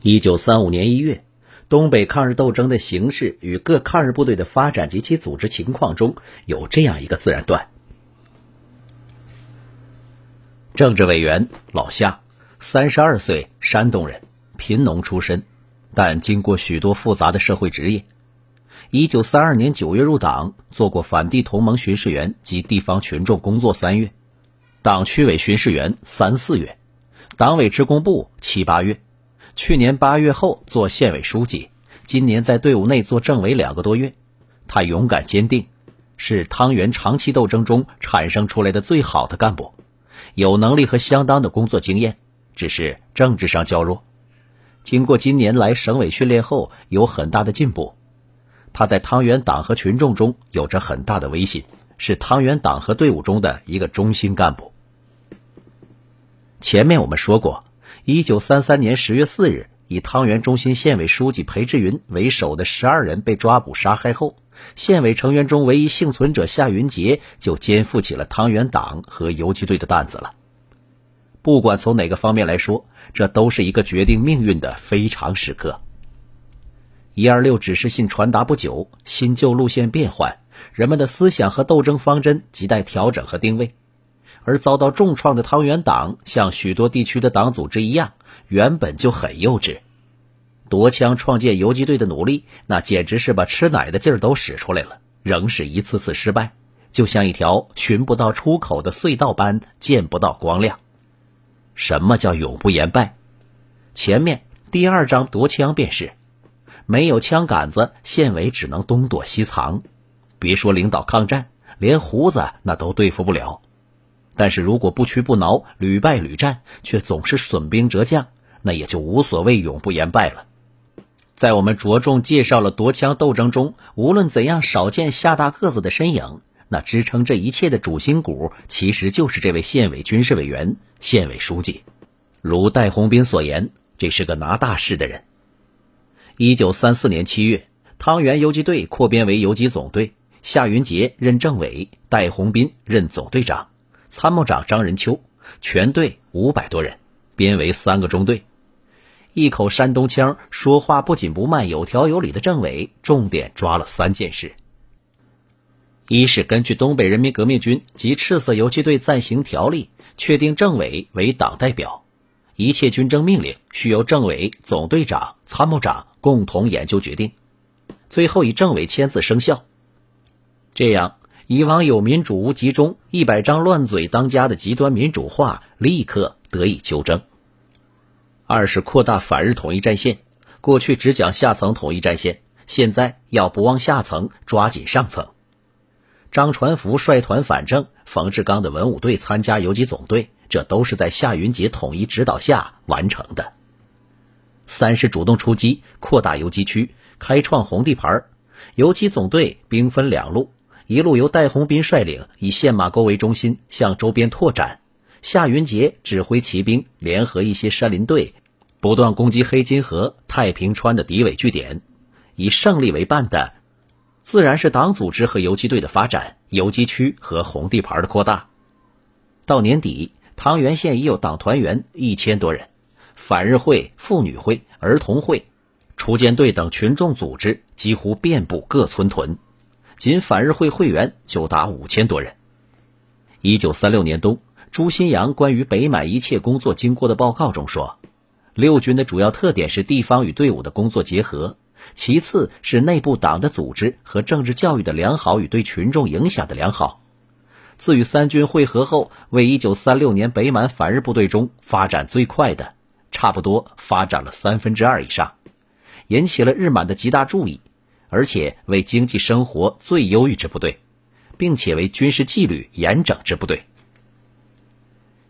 一九三五年一月，东北抗日斗争的形势与各抗日部队的发展及其组织情况中有这样一个自然段：政治委员老夏，三十二岁，山东人，贫农出身，但经过许多复杂的社会职业。一九三二年九月入党，做过反帝同盟巡视员及地方群众工作三月，党区委巡视员三四月，党委职工部七八月。去年八月后做县委书记，今年在队伍内做政委两个多月。他勇敢坚定，是汤原长期斗争中产生出来的最好的干部，有能力和相当的工作经验，只是政治上较弱。经过今年来省委训练后，有很大的进步。他在汤原党和群众中有着很大的威信，是汤原党和队伍中的一个中心干部。前面我们说过。一九三三年十月四日，以汤原中心县委书记裴志云为首的十二人被抓捕杀害后，县委成员中唯一幸存者夏云杰就肩负起了汤原党和游击队的担子了。不管从哪个方面来说，这都是一个决定命运的非常时刻。一二六指示信传达不久，新旧路线变换，人们的思想和斗争方针亟待调整和定位。而遭到重创的汤原党，像许多地区的党组织一样，原本就很幼稚。夺枪创建游击队的努力，那简直是把吃奶的劲儿都使出来了，仍是一次次失败，就像一条寻不到出口的隧道般，见不到光亮。什么叫永不言败？前面第二章夺枪便是，没有枪杆子，县委只能东躲西藏。别说领导抗战，连胡子那都对付不了。但是如果不屈不挠、屡败屡战，却总是损兵折将，那也就无所谓永不言败了。在我们着重介绍了夺枪斗争中，无论怎样少见夏大个子的身影，那支撑这一切的主心骨，其实就是这位县委军事委员、县委书记。如戴洪斌所言，这是个拿大事的人。一九三四年七月，汤原游击队扩编为游击总队，夏云杰任政委，戴洪斌任总队长。参谋长张仁秋，全队五百多人，编为三个中队。一口山东腔，说话不紧不慢，有条有理的政委，重点抓了三件事：一是根据东北人民革命军及赤色游击队暂行条例，确定政委为党代表，一切军政命令需由政委、总队长、参谋长共同研究决定，最后以政委签字生效。这样。以往有民主无集中、一百张乱嘴当家的极端民主化，立刻得以纠正。二是扩大反日统一战线，过去只讲下层统一战线，现在要不忘下层，抓紧上层。张传福率团反正，冯志刚的文武队参加游击总队，这都是在夏云杰统一指导下完成的。三是主动出击，扩大游击区，开创红地盘儿游击总队兵分两路。一路由戴洪斌率领，以县马沟为中心向周边拓展。夏云杰指挥骑兵联合一些山林队，不断攻击黑金河、太平川的敌伪据点。以胜利为伴的，自然是党组织和游击队的发展，游击区和红地盘的扩大。到年底，汤原县已有党团员一千多人，反日会、妇女会、儿童会、锄奸队等群众组织几乎遍布各村屯。仅反日会会员就达五千多人。一九三六年冬，朱新阳关于北满一切工作经过的报告中说：“六军的主要特点是地方与队伍的工作结合，其次是内部党的组织和政治教育的良好与对群众影响的良好。自与三军会合后，为一九三六年北满反日部队中发展最快的，差不多发展了三分之二以上，引起了日满的极大注意。”而且为经济生活最优裕之部队，并且为军事纪律严整之部队。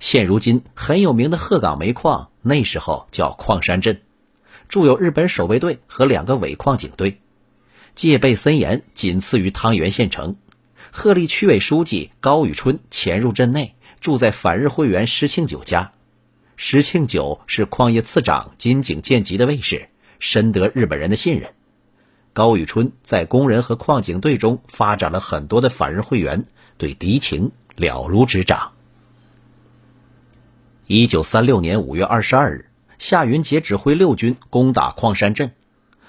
现如今很有名的鹤岗煤矿，那时候叫矿山镇，驻有日本守备队和两个伪矿警队，戒备森严，仅次于汤原县城。鹤立区委书记高宇春潜入镇内，住在反日会员石庆九家。石庆九是矿业次长金井健吉的卫士，深得日本人的信任。高宇春在工人和矿井队中发展了很多的反日会员，对敌情了如指掌。一九三六年五月二十二日，夏云杰指挥六军攻打矿山镇，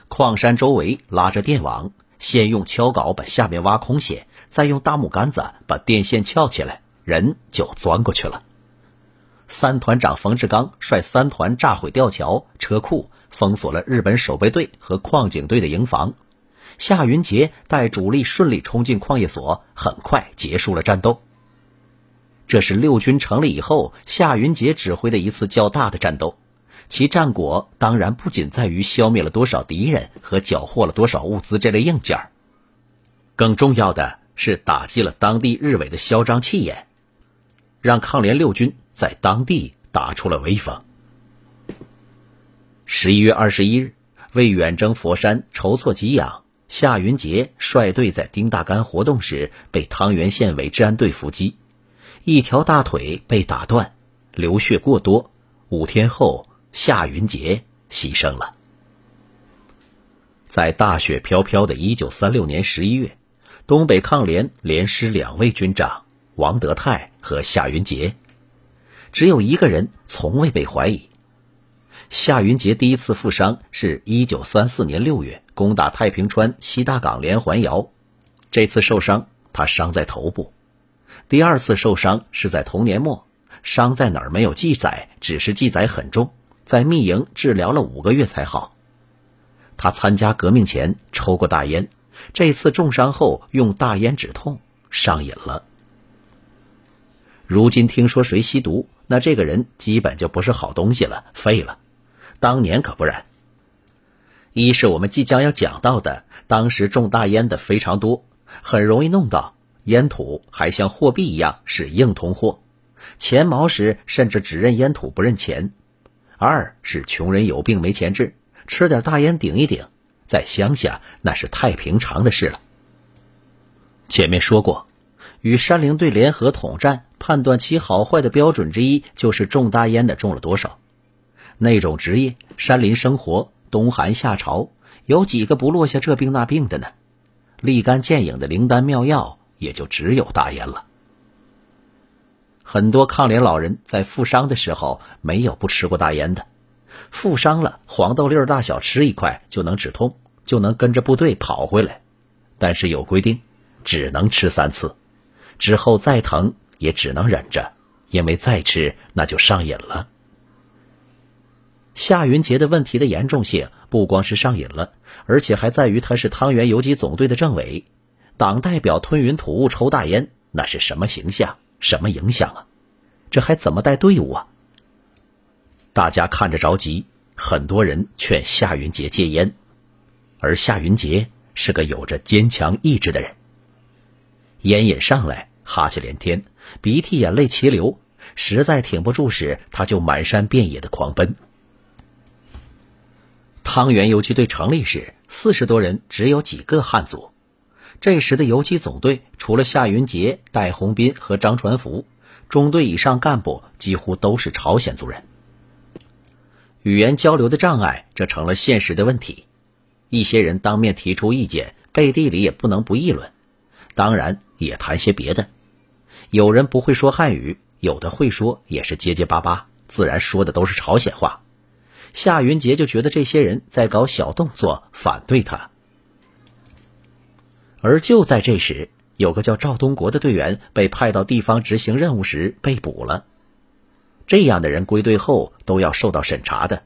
矿山周围拉着电网，先用锹镐把下面挖空些，再用大木杆子把电线撬起来，人就钻过去了。三团长冯志刚率三团炸毁吊桥、车库，封锁了日本守备队和矿警队的营房。夏云杰带主力顺利冲进矿业所，很快结束了战斗。这是六军成立以后，夏云杰指挥的一次较大的战斗。其战果当然不仅在于消灭了多少敌人和缴获了多少物资这类硬件，更重要的是打击了当地日伪的嚣张气焰，让抗联六军在当地打出了威风。十一月二十一日，为远征佛山筹措给养，夏云杰率队在丁大干活动时被汤原县委治安队伏击，一条大腿被打断，流血过多，五天后。夏云杰牺牲了。在大雪飘飘的1936年11月，东北抗联连失两位军长王德泰和夏云杰，只有一个人从未被怀疑。夏云杰第一次负伤是一九三四年六月攻打太平川西大港连环窑，这次受伤他伤在头部；第二次受伤是在同年末，伤在哪儿没有记载，只是记载很重。在密营治疗了五个月才好。他参加革命前抽过大烟，这次重伤后用大烟止痛，上瘾了。如今听说谁吸毒，那这个人基本就不是好东西了，废了。当年可不然。一是我们即将要讲到的，当时种大烟的非常多，很容易弄到烟土，还像货币一样是硬通货，钱毛时甚至只认烟土不认钱。二是穷人有病没钱治，吃点大烟顶一顶，在乡下那是太平常的事了。前面说过，与山林队联合统战，判断其好坏的标准之一就是种大烟的种了多少。那种职业，山林生活，冬寒夏潮，有几个不落下这病那病的呢？立竿见影的灵丹妙药，也就只有大烟了。很多抗联老人在负伤的时候没有不吃过大烟的，负伤了黄豆粒大小吃一块就能止痛，就能跟着部队跑回来。但是有规定，只能吃三次，之后再疼也只能忍着，因为再吃那就上瘾了。夏云杰的问题的严重性不光是上瘾了，而且还在于他是汤原游击总队的政委，党代表吞云吐雾抽大烟，那是什么形象？什么影响啊？这还怎么带队伍啊？大家看着着急，很多人劝夏云杰戒烟，而夏云杰是个有着坚强意志的人。烟瘾上来，哈气连天，鼻涕眼泪齐流，实在挺不住时，他就满山遍野的狂奔。汤原游击队成立时，四十多人，只有几个汉族。这时的游击总队，除了夏云杰、戴洪斌和张传福，中队以上干部几乎都是朝鲜族人。语言交流的障碍，这成了现实的问题。一些人当面提出意见，背地里也不能不议论，当然也谈些别的。有人不会说汉语，有的会说，也是结结巴巴，自然说的都是朝鲜话。夏云杰就觉得这些人在搞小动作，反对他。而就在这时，有个叫赵东国的队员被派到地方执行任务时被捕了。这样的人归队后都要受到审查的。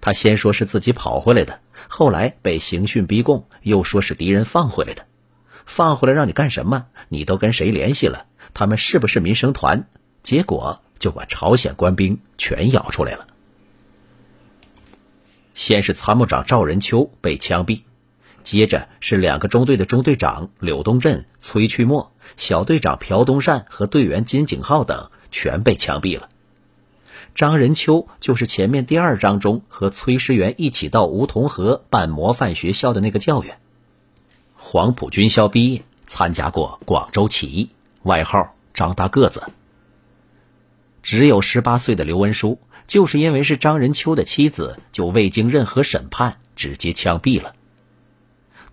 他先说是自己跑回来的，后来被刑讯逼供，又说是敌人放回来的。放回来让你干什么？你都跟谁联系了？他们是不是民生团？结果就把朝鲜官兵全咬出来了。先是参谋长赵仁秋被枪毙。接着是两个中队的中队长柳东镇、崔去墨，小队长朴东善和队员金景浩等全被枪毙了。张仁秋就是前面第二章中和崔师元一起到梧桐河办模范学校的那个教员。黄埔军校毕业，参加过广州起义，外号张大个子。只有十八岁的刘文书，就是因为是张仁秋的妻子，就未经任何审判直接枪毙了。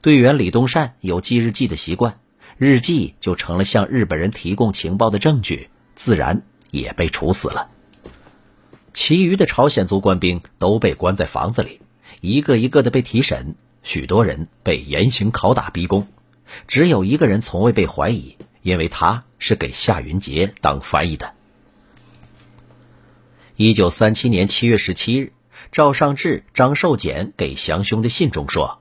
队员李东善有记日记的习惯，日记就成了向日本人提供情报的证据，自然也被处死了。其余的朝鲜族官兵都被关在房子里，一个一个的被提审，许多人被严刑拷打逼供，只有一个人从未被怀疑，因为他是给夏云杰当翻译的。一九三七年七月十七日，赵尚志、张寿俭给祥兄的信中说：“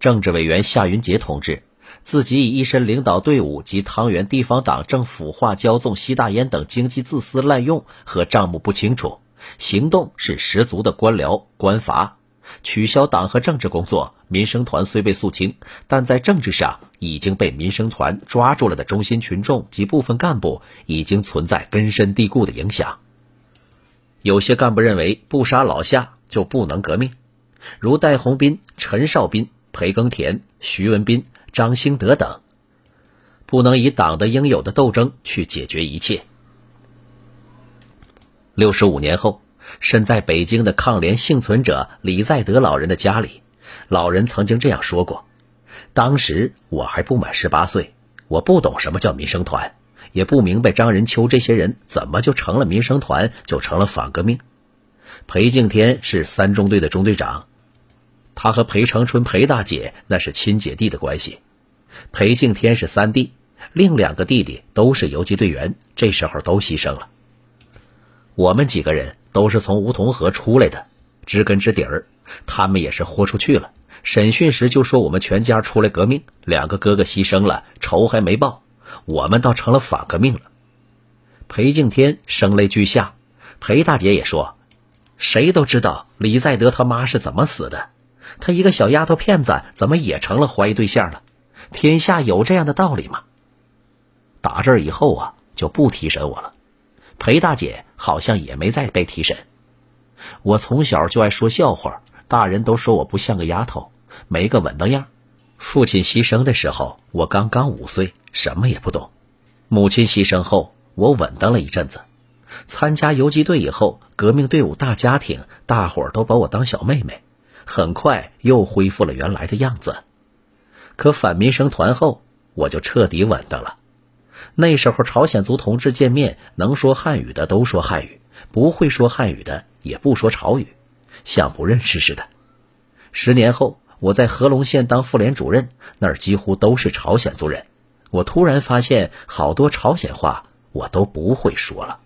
政治委员夏云杰同志。”自己以一身领导队伍及汤原地方党政腐化骄纵吸大烟等经济自私滥用和账目不清楚，行动是十足的官僚官阀，取消党和政治工作。民生团虽被肃清，但在政治上已经被民生团抓住了的中心群众及部分干部，已经存在根深蒂固的影响。有些干部认为不杀老夏就不能革命，如戴洪斌、陈少斌、裴耕田、徐文斌。张兴德等不能以党的应有的斗争去解决一切。六十五年后，身在北京的抗联幸存者李在德老人的家里，老人曾经这样说过：“当时我还不满十八岁，我不懂什么叫民生团，也不明白张仁秋这些人怎么就成了民生团，就成了反革命。裴敬天是三中队的中队长。”他和裴长春、裴大姐那是亲姐弟的关系。裴敬天是三弟，另两个弟弟都是游击队员，这时候都牺牲了。我们几个人都是从梧桐河出来的，知根知底儿。他们也是豁出去了。审讯时就说我们全家出来革命，两个哥哥牺牲了，仇还没报，我们倒成了反革命了。裴敬天声泪俱下，裴大姐也说：“谁都知道李在德他妈是怎么死的。”他一个小丫头片子，怎么也成了怀疑对象了？天下有这样的道理吗？打这以后啊，就不提审我了。裴大姐好像也没再被提审。我从小就爱说笑话，大人都说我不像个丫头，没个稳当样。父亲牺牲的时候，我刚刚五岁，什么也不懂。母亲牺牲后，我稳当了一阵子。参加游击队以后，革命队伍大家庭，大伙儿都把我当小妹妹。很快又恢复了原来的样子，可反民生团后，我就彻底稳当了。那时候朝鲜族同志见面，能说汉语的都说汉语，不会说汉语的也不说朝语，像不认识似的。十年后，我在合龙县当妇联主任，那儿几乎都是朝鲜族人，我突然发现好多朝鲜话我都不会说了。